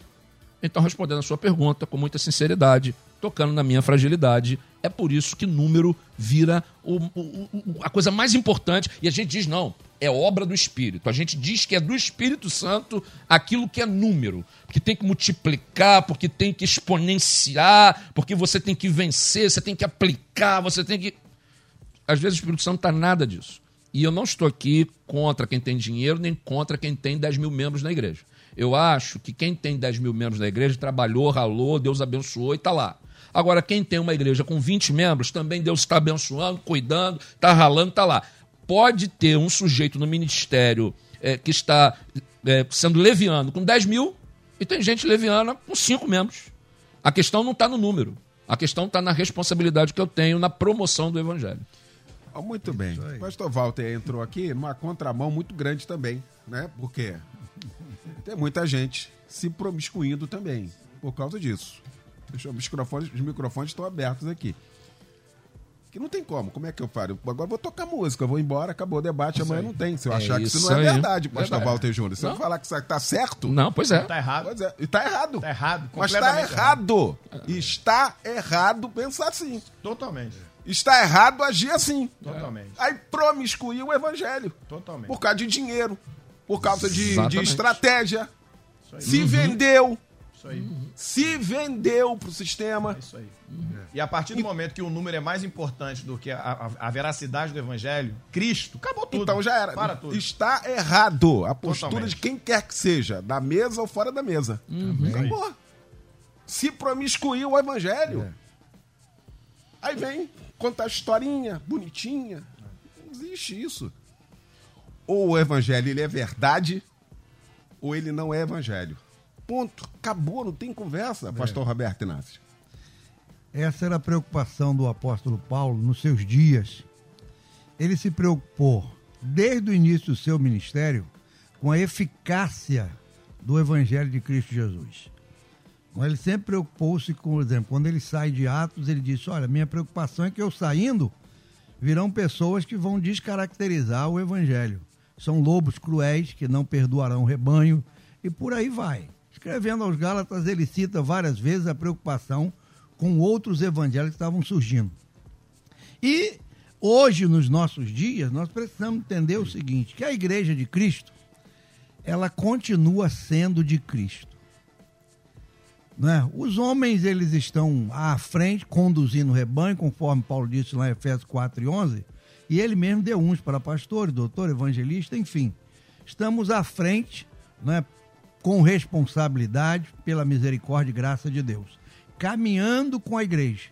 Então, respondendo a sua pergunta com muita sinceridade, tocando na minha fragilidade, é por isso que número vira o, o, o, a coisa mais importante. E a gente diz, não, é obra do Espírito. A gente diz que é do Espírito Santo aquilo que é número. Porque tem que multiplicar, porque tem que exponenciar, porque você tem que vencer, você tem que aplicar, você tem que. Às vezes o Espírito Santo não está nada disso. E eu não estou aqui contra quem tem dinheiro, nem contra quem tem 10 mil membros na igreja. Eu acho que quem tem 10 mil membros na igreja trabalhou, ralou, Deus abençoou e está lá. Agora, quem tem uma igreja com 20 membros, também Deus está abençoando, cuidando, está ralando, está lá. Pode ter um sujeito no ministério é, que está é, sendo leviano com 10 mil e tem gente leviana com 5 membros. A questão não está no número. A questão está na responsabilidade que eu tenho na promoção do evangelho. Oh, muito bem. O pastor Walter entrou aqui numa contramão muito grande também, né? Porque tem muita gente se promiscuindo também por causa disso. Deixa, os, microfones, os microfones estão abertos aqui. Que não tem como. Como é que eu falo? Agora eu vou tocar música, eu vou embora, acabou o debate, amanhã não tem. Se eu É achar que isso não é aí. verdade, pastor Verdade. Walter Júnior. Se eu Não. falar que isso tá certo, Não, pois é. Tá errado. Pois é, e tá errado. Tá errado. Mas tá completamente errado. Está errado pensar assim. Totalmente. Está errado agir assim. Totalmente. Aí promiscuir o evangelho. Totalmente. Por causa de dinheiro. Por causa de, de estratégia. Isso aí. Se vendeu. Isso aí. Se vendeu pro sistema. É isso aí. E a partir do momento que o número é mais importante do que a, a- a veracidade do evangelho, Cristo, acabou tudo. Então já era. Para tudo. Está errado a postura Totalmente. de quem quer que seja, da mesa ou fora da mesa. Acabou. Se promiscuiu o evangelho. É. Aí vem contar historinha, bonitinha. Não existe isso. Ou o evangelho ele é verdade, ou ele não é evangelho. Ponto. Acabou, não tem conversa, pastor Roberto Inácio. Essa era a preocupação do apóstolo Paulo nos seus dias. Ele se preocupou, desde o início do seu ministério, com a eficácia do Evangelho de Cristo Jesus. Ele sempre preocupou-se com, por exemplo, quando ele sai de Atos, ele disse: Olha, minha preocupação é que eu saindo, virão pessoas que vão descaracterizar o Evangelho. São lobos cruéis que não perdoarão o rebanho, e por aí vai. Escrevendo aos Gálatas, ele cita várias vezes a preocupação com outros evangelhos que estavam surgindo. E hoje, nos nossos dias, nós precisamos entender o seguinte, que a igreja de Cristo, ela continua sendo de Cristo. Né? Os homens, eles estão à frente, conduzindo o rebanho, conforme Paulo disse lá em Efésios 4 e 11, e ele mesmo deu uns para pastores, doutor, evangelista, enfim. Estamos à frente, né, com responsabilidade, pela misericórdia e graça de Deus, caminhando com a igreja.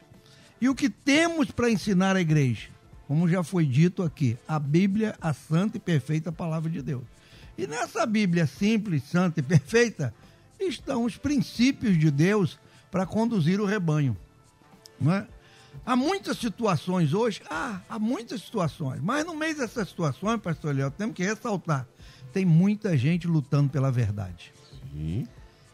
E o que temos para ensinar à igreja? Como já foi dito aqui, a Bíblia, a santa e perfeita palavra de Deus. E nessa Bíblia simples, santa e perfeita, estão os princípios de Deus para conduzir o rebanho. Não é? Há muitas situações hoje, ah, há muitas situações, mas no meio dessas situações, pastor Léo, temos que ressaltar, tem muita gente lutando pela verdade.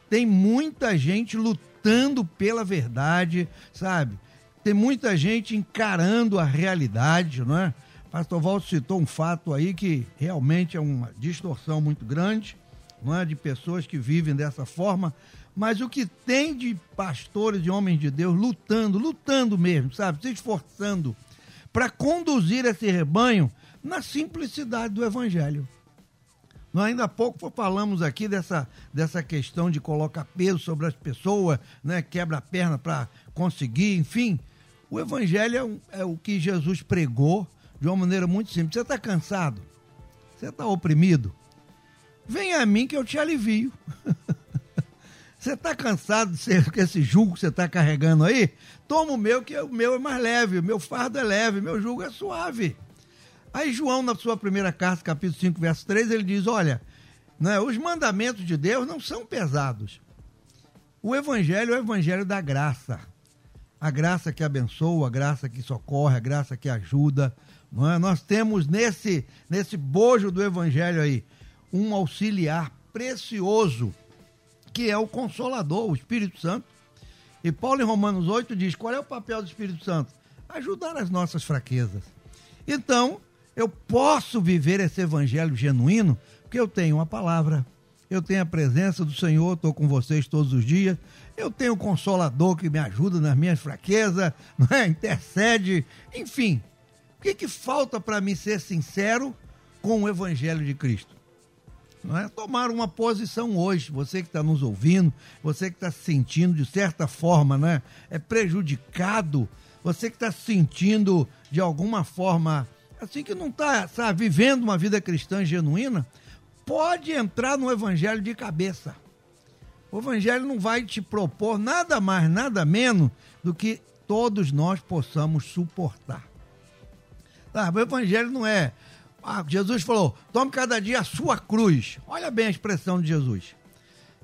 Tem muita gente lutando pela verdade, sabe? Tem muita gente encarando a realidade, não é? Pastor Walter citou um fato aí que realmente é uma distorção muito grande, não é? De pessoas que vivem dessa forma. Mas o que tem de pastores e homens de Deus lutando, lutando mesmo, sabe? Se esforçando para conduzir esse rebanho na simplicidade do evangelho. Nós ainda há pouco falamos aqui dessa, dessa questão de colocar peso sobre as pessoas, né? quebra a perna para conseguir, enfim. O evangelho é, é o que Jesus pregou de uma maneira muito simples. Você está cansado? Você está oprimido? Venha a mim que eu te alivio. *laughs* Você está cansado de ser com esse jugo que você está carregando aí? Toma o meu, que o meu é mais leve, o meu fardo é leve, meu jugo é suave. Aí João, na sua primeira carta, capítulo 5, verso 3, ele diz, olha, Né? Os mandamentos de Deus não são pesados. O evangelho é o evangelho da graça. A graça que abençoa, a graça que socorre, a graça que ajuda. É? Nós temos nesse, nesse bojo do evangelho aí um auxiliar precioso, que é o Consolador, o Espírito Santo. E Paulo em Romanos 8 diz: qual é o papel do Espírito Santo? Ajudar as nossas fraquezas. Então, eu posso viver esse evangelho genuíno porque eu tenho uma palavra, eu tenho a presença do Senhor, estou com vocês todos os dias, eu tenho o Consolador que me ajuda nas minhas fraquezas, *laughs* é? intercede, enfim. O que, que falta para mim ser sincero com o Evangelho de Cristo? Não é? Tomar uma posição hoje, você que está nos ouvindo, você que está se sentindo de certa forma né, é prejudicado, você que está se sentindo de alguma forma assim que não está vivendo uma vida cristã genuína, pode entrar no evangelho de cabeça. O evangelho não vai te propor nada mais, nada menos do que todos nós possamos suportar. Tá, o evangelho não é. Ah, Jesus falou: tome cada dia a sua cruz. Olha bem a expressão de Jesus.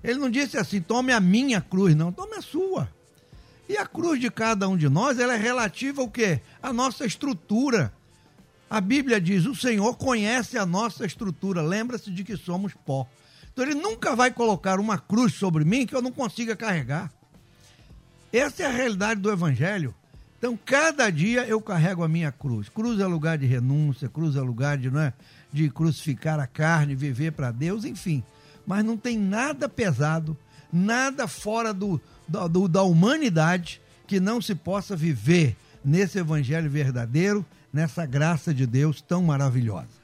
Ele não disse assim: tome a minha cruz, não, tome a sua. E a cruz de cada um de nós, ela é relativa ao quê? A nossa estrutura. A Bíblia diz: o Senhor conhece a nossa estrutura, lembra-se de que somos pó. Então ele nunca vai colocar uma cruz sobre mim que eu não consiga carregar. Essa é a realidade do Evangelho. Então, cada dia eu carrego a minha cruz. Cruz é lugar de renúncia, cruz é lugar de, não é, de crucificar a carne, viver para Deus, enfim. Mas não tem nada pesado, nada fora do, do, da humanidade que não se possa viver nesse evangelho verdadeiro nessa graça de Deus tão maravilhosa.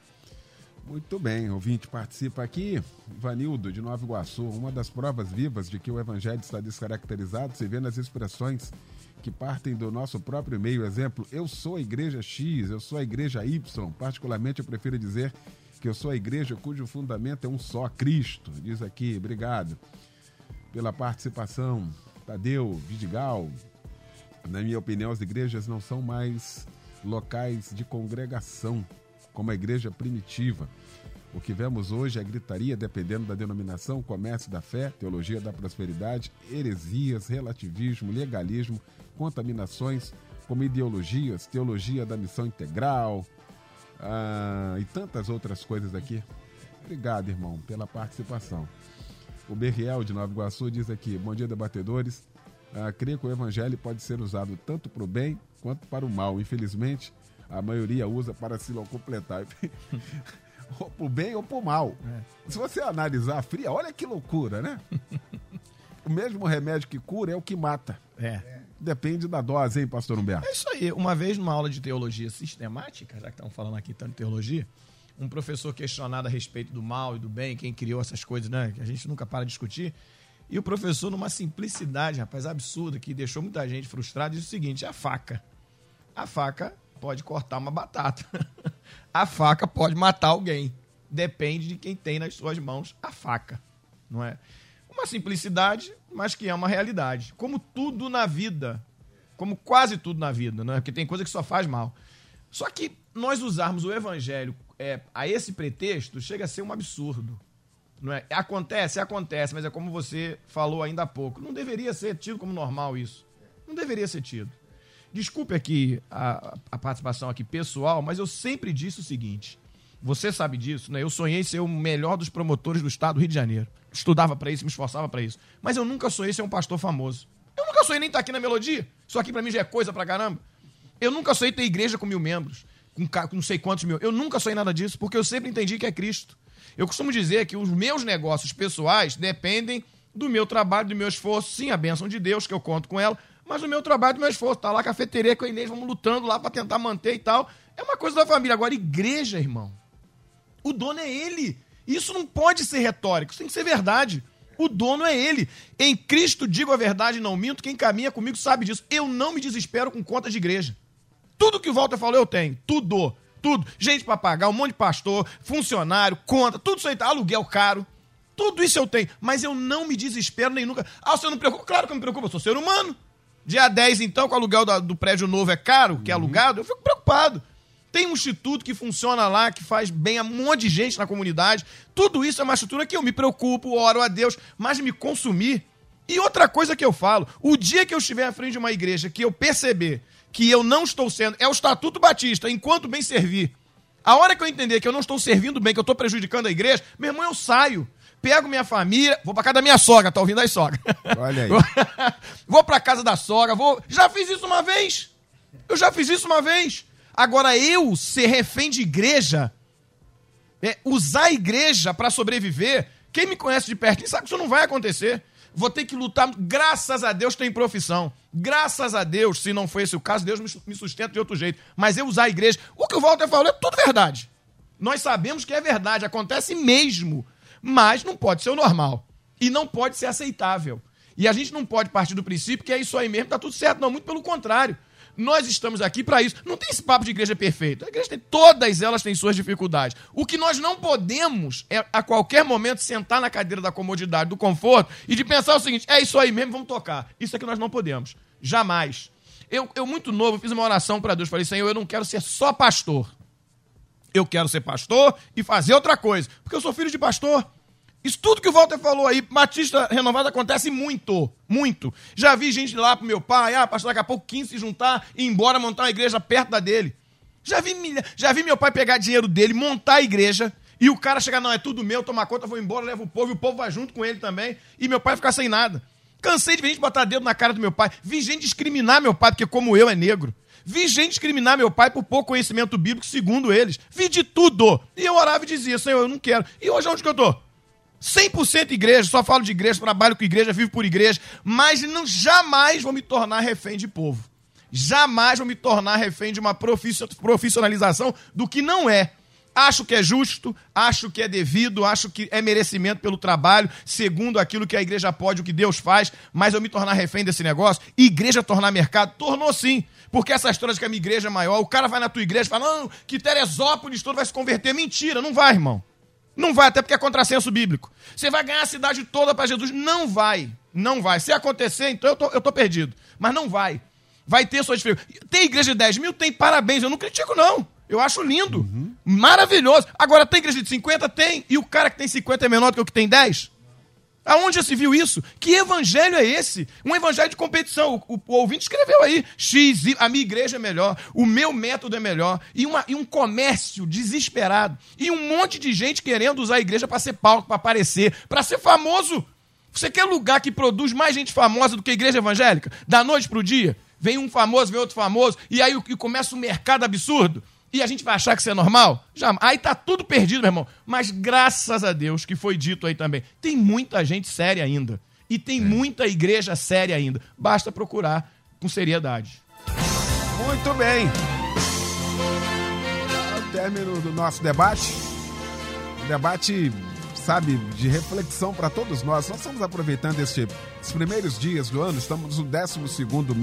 Muito bem, ouvinte participa aqui, Vanildo, de Nova Iguaçu. Uma das provas vivas de que o evangelho está descaracterizado se vê nas expressões que partem do nosso próprio meio. Exemplo, eu sou a igreja X, eu sou a igreja Y. Particularmente, eu prefiro dizer que eu sou a igreja cujo fundamento é um só, Cristo. Diz aqui, obrigado pela participação. Tadeu, Vidigal. Na minha opinião, as igrejas não são mais locais de congregação, como a igreja primitiva. O que vemos hoje é gritaria, dependendo da denominação, comércio da fé, teologia da prosperidade, heresias, relativismo, legalismo, contaminações, como ideologias, teologia da missão integral ah, e tantas outras coisas aqui. Obrigado, irmão, pela participação. O Berriel de Nova Iguaçu diz aqui: Bom dia, debatedores. Ah, creio que o evangelho pode ser usado tanto para o bem quanto para o mal. Infelizmente, a maioria usa para se completar. *laughs* ou para o bem ou o mal. É. Se você analisar fria, olha que loucura, né? *laughs* o mesmo remédio que cura é o que mata. É. Depende da dose, hein, pastor Humberto? É isso aí. Uma vez numa aula de teologia sistemática, já que estamos falando aqui tanto de teologia, um professor questionado a respeito do mal e do bem, quem criou essas coisas, né? Que a gente nunca para de discutir. E o professor, numa simplicidade, rapaz, absurda, que deixou muita gente frustrada, disse o seguinte: a faca. A faca pode cortar uma batata. *laughs* a faca pode matar alguém. Depende de quem tem nas suas mãos a faca. Não é? Uma simplicidade, mas que é uma realidade. Como tudo na vida. Como quase tudo na vida, não é? Porque tem coisa que só faz mal. Só que nós usarmos o evangelho é, a esse pretexto chega a ser um absurdo. Não é? Acontece, acontece, mas é como você falou ainda há pouco. Não deveria ser tido como normal isso. Não deveria ser tido. Desculpe aqui a, a participação aqui pessoal, mas eu sempre disse o seguinte. Você sabe disso, né? Eu sonhei ser o melhor dos promotores do estado do Rio de Janeiro. Estudava para isso, me esforçava para isso. Mas eu nunca sonhei ser um pastor famoso. Eu nunca sonhei nem estar aqui na melodia. Isso aqui para mim já é coisa pra caramba. Eu nunca sonhei ter igreja com mil membros, com, com não sei quantos mil. Eu nunca sonhei nada disso, porque eu sempre entendi que é Cristo. Eu costumo dizer que os meus negócios pessoais dependem do meu trabalho, do meu esforço. Sim, a bênção de Deus, que eu conto com ela, mas o meu trabalho, do meu esforço. Tá lá a cafeteria com a Inês, vamos lutando lá para tentar manter e tal. É uma coisa da família. Agora, igreja, irmão. O dono é ele. Isso não pode ser retórico, isso tem que ser verdade. O dono é ele. Em Cristo digo a verdade, não minto. Quem caminha comigo sabe disso. Eu não me desespero com contas de igreja. Tudo que o Walter falou, eu tenho. Tudo tudo. Gente para pagar, um monte de pastor, funcionário, conta, tudo isso aí, tá, aluguel caro. Tudo isso eu tenho, mas eu não me desespero nem nunca. Ah, você não me preocupa? Claro que eu me preocupo, eu sou ser humano. Dia 10, então, com o aluguel do, do prédio novo é caro, que é uhum. alugado, eu fico preocupado. Tem um instituto que funciona lá, que faz bem a um monte de gente na comunidade. Tudo isso é uma estrutura que eu me preocupo, oro a Deus, mas me consumir. E outra coisa que eu falo, o dia que eu estiver à frente de uma igreja que eu perceber que eu não estou sendo, é o Estatuto Batista, enquanto bem servir. A hora que eu entender que eu não estou servindo bem, que eu estou prejudicando a igreja, meu irmão, eu saio. Pego minha família, vou pra casa da minha sogra, tá ouvindo aí, sogra? Olha aí. *laughs* vou pra casa da sogra, vou. Já fiz isso uma vez. Eu já fiz isso uma vez. Agora, eu ser refém de igreja, é, usar a igreja para sobreviver, quem me conhece de perto sabe que isso não vai acontecer. Vou ter que lutar. Graças a Deus tem profissão. Graças a Deus, se não foi esse o caso, Deus me sustenta de outro jeito. Mas eu usar a igreja. O que o Walter falou é tudo verdade. Nós sabemos que é verdade, acontece mesmo. Mas não pode ser o normal. E não pode ser aceitável. E a gente não pode partir do princípio que é isso aí mesmo, tá tudo certo. Não, muito pelo contrário. Nós estamos aqui para isso. Não tem esse papo de igreja perfeita. A igreja tem, todas elas têm suas dificuldades. O que nós não podemos é, a qualquer momento, sentar na cadeira da comodidade, do conforto e de pensar o seguinte: é isso aí mesmo, vamos tocar. Isso é que nós não podemos. Jamais. Eu, eu muito novo, fiz uma oração para Deus. Falei, Senhor, eu não quero ser só pastor. Eu quero ser pastor e fazer outra coisa. Porque eu sou filho de pastor. Isso tudo que o Walter falou aí, Batista Renovado acontece muito, muito. Já vi gente lá pro meu pai, ah, pastor, daqui a pouco 15 se juntar e ir embora montar uma igreja perto da dele. Já vi, já vi meu pai pegar dinheiro dele, montar a igreja, e o cara chegar, não, é tudo meu, tomar conta, vou embora, leva o povo, e o povo vai junto com ele também, e meu pai ficar sem nada. Cansei de ver gente botar dedo na cara do meu pai. Vi gente discriminar meu pai, porque como eu é negro. Vi gente discriminar meu pai por pouco conhecimento bíblico, segundo eles. Vi de tudo. E eu orava e dizia, Senhor, eu não quero. E hoje onde que eu tô? 100% igreja, só falo de igreja, trabalho com igreja, vivo por igreja, mas não jamais vou me tornar refém de povo. Jamais vou me tornar refém de uma profissionalização do que não é. Acho que é justo, acho que é devido, acho que é merecimento pelo trabalho, segundo aquilo que a igreja pode, o que Deus faz, mas eu me tornar refém desse negócio, igreja tornar mercado, tornou sim. Porque essa história de que a minha igreja é maior, o cara vai na tua igreja e fala, não, que Teresópolis todo vai se converter. Mentira, não vai, irmão. Não vai, até porque é contrassenso bíblico. Você vai ganhar a cidade toda para Jesus. Não vai. Não vai. Se acontecer, então eu tô, eu tô perdido. Mas não vai. Vai ter suas dificuldades. Tem igreja de 10 mil? Tem, parabéns. Eu não critico, não. Eu acho lindo. Uhum. Maravilhoso. Agora, tem igreja de 50? Tem. E o cara que tem 50 é menor do que o que tem 10? Aonde já se viu isso? Que evangelho é esse? Um evangelho de competição. O, o, o, ouvinte escreveu aí: X, a minha igreja é melhor, o meu método é melhor. E, uma, e um comércio desesperado. E um monte de gente querendo usar a igreja para ser palco, para aparecer, para ser famoso. Você quer lugar que produz mais gente famosa do que a igreja evangélica? Da noite para o dia? Vem um famoso, vem outro famoso, e aí começa um mercado absurdo. E a gente vai achar que isso é normal? Já, aí tá tudo perdido, meu irmão. Mas graças a Deus que foi dito aí também. Tem muita gente séria ainda. E tem é. muita igreja séria ainda. Basta procurar com seriedade. Muito bem. Ao término do nosso debate. Um debate, sabe, de reflexão para todos nós. Nós estamos aproveitando este, esses primeiros dias do ano, estamos no 12 segundo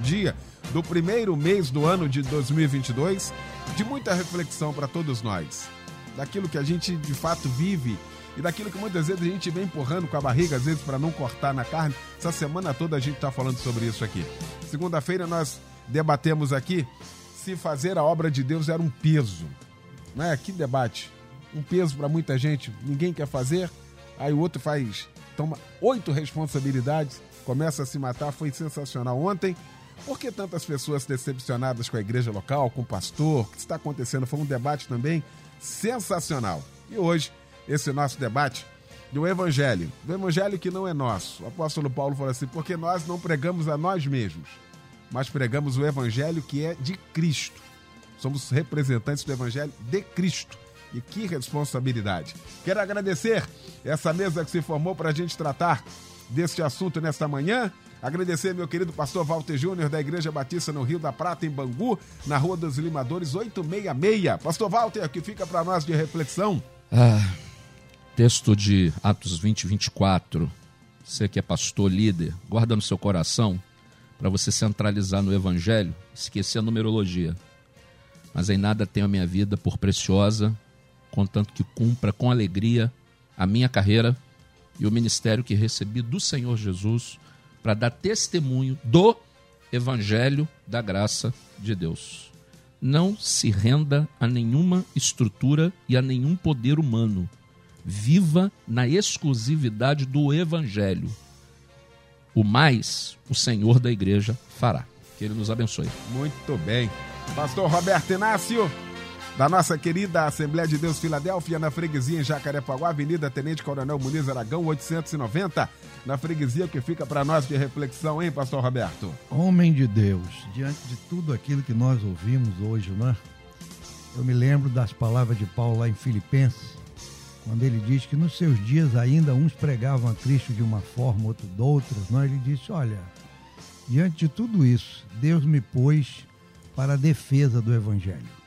dia do primeiro mês do ano de 2022, de muita reflexão para todos nós, daquilo que a gente de fato vive e daquilo que muitas vezes a gente vem empurrando com a barriga, às vezes para não cortar na carne. Essa semana toda a gente está falando sobre isso aqui. Segunda-feira nós debatemos aqui se fazer a obra de Deus era um peso. Não é? Que debate. Um peso para muita gente. Ninguém quer fazer, aí o outro faz, toma oito responsabilidades, começa a se matar. Foi sensacional ontem. Por que tantas pessoas decepcionadas com a igreja local, com o pastor? O que está acontecendo? Foi um debate também sensacional. E hoje, esse nosso debate do Evangelho, do Evangelho que não é nosso. O apóstolo Paulo falou assim: porque nós não pregamos a nós mesmos, mas pregamos o Evangelho que é de Cristo. Somos representantes do Evangelho de Cristo. E que responsabilidade. Quero agradecer essa mesa que se formou para a gente tratar deste assunto nesta manhã. Agradecer meu querido pastor Walter Júnior da Igreja Batista no Rio da Prata, em Bangu, na Rua dos Limadores 866. Pastor Walter, que fica para nós de reflexão. Ah, texto de Atos 20, 24. Você que é pastor líder, guarda no seu coração para você centralizar no Evangelho, esquecer a numerologia. Mas em nada tenho a minha vida por preciosa, contanto que cumpra com alegria a minha carreira e o ministério que recebi do Senhor Jesus para dar testemunho do Evangelho da graça de Deus. não se renda a nenhuma estrutura e a nenhum poder humano. Viva na exclusividade do Evangelho. O mais o Senhor da igreja fará. Que Ele nos abençoe. Muito bem. Pastor Roberto Inácio, da nossa querida Assembleia de Deus Filadélfia, na freguesia em Jacarepaguá, Avenida Tenente Coronel Muniz Aragão, 890, na freguesia que fica para nós de reflexão, hein, Pastor Roberto? Homem de Deus, diante de tudo aquilo que nós ouvimos hoje, né? Eu me lembro das palavras de Paulo lá em Filipenses, quando ele diz que nos seus dias ainda uns pregavam a Cristo de uma forma, outros de outras, não? Ele disse: Olha, diante de tudo isso, Deus me pôs para a defesa do Evangelho.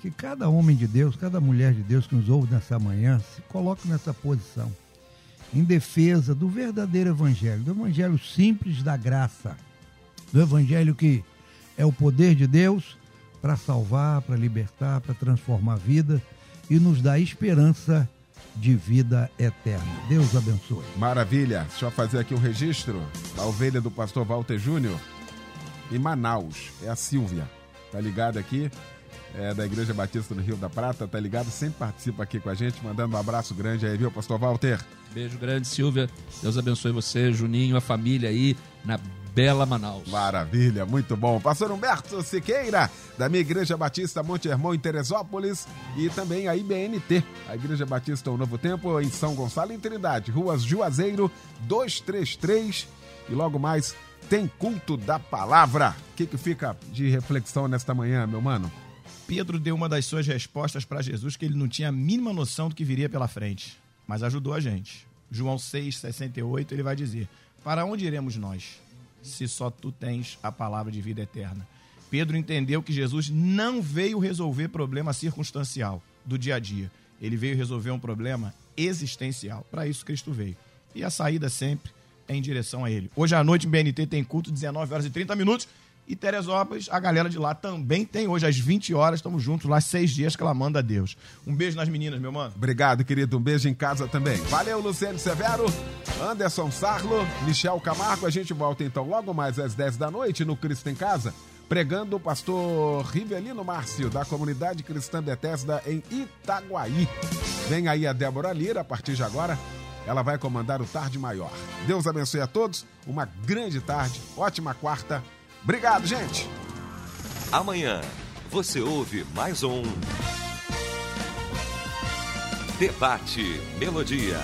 Que cada homem de Deus, cada mulher de Deus que nos ouve nessa manhã, se coloque nessa posição, em defesa do verdadeiro Evangelho, do Evangelho simples da graça, do Evangelho que é o poder de Deus para salvar, para libertar, para transformar a vida e nos dá esperança de vida eterna. Deus abençoe. Maravilha. Deixa eu fazer aqui um registro da ovelha do pastor Walter Júnior em Manaus. É a Silvia. Tá ligada aqui? É da Igreja Batista do Rio da Prata, tá ligado? Sempre participa aqui com a gente, mandando um abraço grande aí, viu, pastor Walter? Beijo grande, Silvia. Deus abençoe você, Juninho, a família aí na bela Manaus. Maravilha, muito bom. Pastor Humberto Siqueira, da minha Igreja Batista Monte Hermão, em Teresópolis, e também a IBNT, a Igreja Batista O Novo Tempo, em São Gonçalo, em Trindade, Ruas Juazeiro, 233, e logo mais tem culto da palavra. O que, que fica de reflexão nesta manhã, meu mano? Pedro deu uma das suas respostas para Jesus que ele não tinha a mínima noção do que viria pela frente, mas ajudou a gente. João 6,68, ele vai dizer: Para onde iremos nós, se só tu tens a palavra de vida eterna? Pedro entendeu que Jesus não veio resolver problema circunstancial do dia a dia. Ele veio resolver um problema existencial. Para isso Cristo veio. E a saída sempre é em direção a ele. Hoje à noite em BNT tem culto, 19 horas e 30 minutos. E Teresópolis, a galera de lá também tem hoje às 20 horas. Estamos juntos lá seis dias clamando a Deus. Um beijo nas meninas, meu mano. Obrigado, querido. Um beijo em casa também. Valeu, Luciano Severo, Anderson Sarlo, Michel Camargo. A gente volta então logo mais às 10 da noite no Cristo em Casa, pregando o pastor Rivelino Márcio, da comunidade cristã Bethesda em Itaguaí. Vem aí a Débora Lira, a partir de agora. Ela vai comandar o Tarde Maior. Deus abençoe a todos. Uma grande tarde, ótima quarta. Obrigado, gente. Amanhã você ouve mais um Debate Melodia.